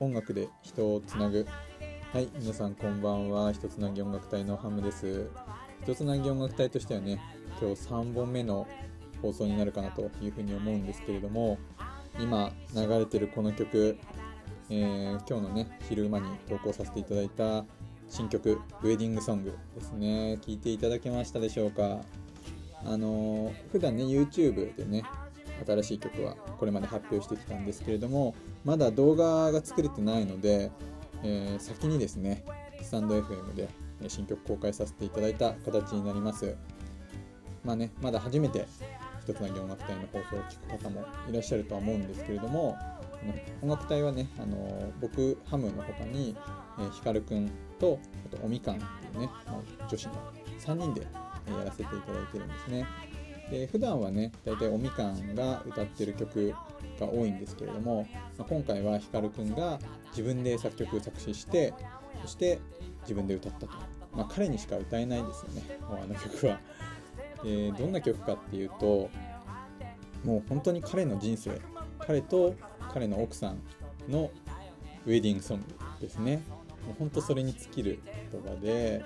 音楽で人をつなぐ。はい皆さんこんばんは。一つなぎ音楽隊のハムです。一つなぎ音楽隊としてはね今日3本目の放送になるかなというふうに思うんですけれども今流れてるこの曲、えー、今日のね昼間に投稿させていただいた新曲「ウェディングソング」ですね。聴いていただけましたでしょうか。あのー、普段ね YouTube でね新しい曲はこれまで発表してきたんですけれどもまだ動画が作れてないので、えー、先にですねスタンド FM で新曲公開させていただいた形になります。まあねまだ初めて一つなぎ音楽隊の放送を聞く方もいらっしゃるとは思うんですけれども音楽隊はねあの僕ハムの他に、えー、ひかるくんとあとおみかんっていうね、まあ、女子の3人でやらせていただいてるんですね。で普段はね大体おみかんが歌ってる曲が多いんですけれども、まあ、今回はひかるくんが自分で作曲作詞してそして自分で歌ったと、まあ、彼にしか歌えないですよねもうあの曲は。でどんな曲かっていうともう本当に彼の人生彼と彼の奥さんのウェディングソングですね。もう本当それに尽きる言葉で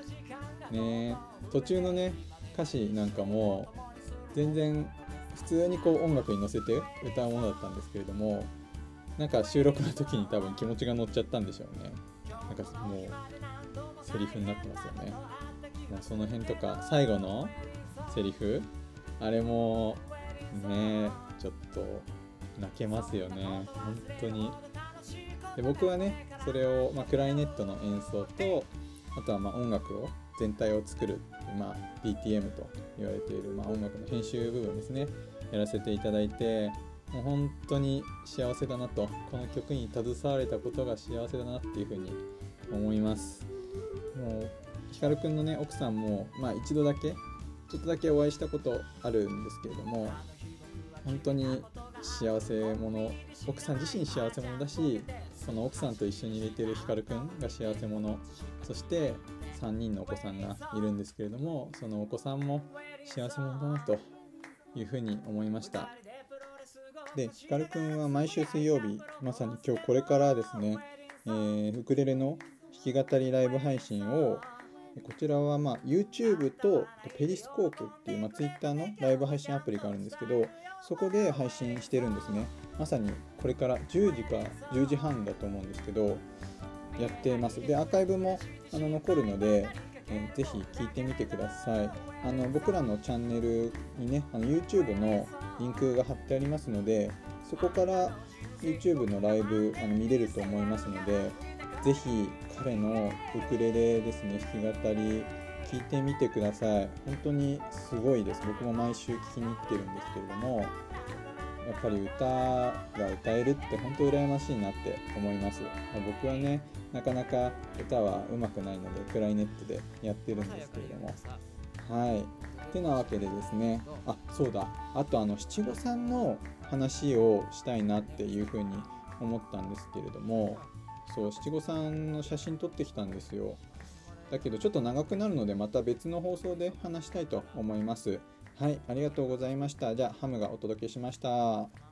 ね途中のね歌詞なんかも全然普通にこう音楽に乗せて歌うものだったんですけれどもなんか収録の時に多分気持ちが乗っちゃったんでしょうね。なんかもうセリフになってますよね。もうその辺とか最後のセリフあれもねちょっと泣けますよね。本当に。で僕はねそれを、まあ、クライネットの演奏とあとはま音楽を全体を作る、まあ、DTM と言われている、まあ、音楽の編集部分ですね。やらせていただいてもう本当に幸せだなと。この曲に携われたことが幸せだなっていうふうに思います。もうひかるくんのね奥さんも、まあ、一度だけちょっとだけお会いしたことあるんですけれども本当に幸せ者奥さん自身幸せ者だしその奥さんと一緒に入れてるひかるくんが幸せ者。そして3人のお子さんがいるんですけれどもそのお子さんも幸せ者だなというふうに思いました。でひかるくんは毎週水曜日まさに今日これからですね、えー、ウクレレの弾き語りライブ配信をこちらはま YouTube とペリスコープっていう、ま、Twitter のライブ配信アプリがあるんですけどそこで配信してるんですね。まさにこれから10時か10時半だと思うんですけどやってます。でアーカイブもあの残るので、えー、ぜひ聞いてみてください。あの僕らのチャンネルにねあの YouTube のリンクが貼ってありますのでそこから YouTube のライブあの見れると思いますのでぜひ彼のウクレレですね弾き語り聞いてみてください。本当にすごいです。僕も毎週聞きに行ってるんですけれどもやっぱり歌が歌えるって本当羨ましいなって思います。僕はねなかなか歌は上手くないのでクライネットでやってるんですけれども。はい。てなわけでですね。あそうだ。あとあの七五三の話をしたいなっていうふうに思ったんですけれどもそう七五三の写真撮ってきたんですよ。だけどちょっと長くなるのでまた別の放送で話したいと思います。はいありがとうございました。じゃあハムがお届けしました。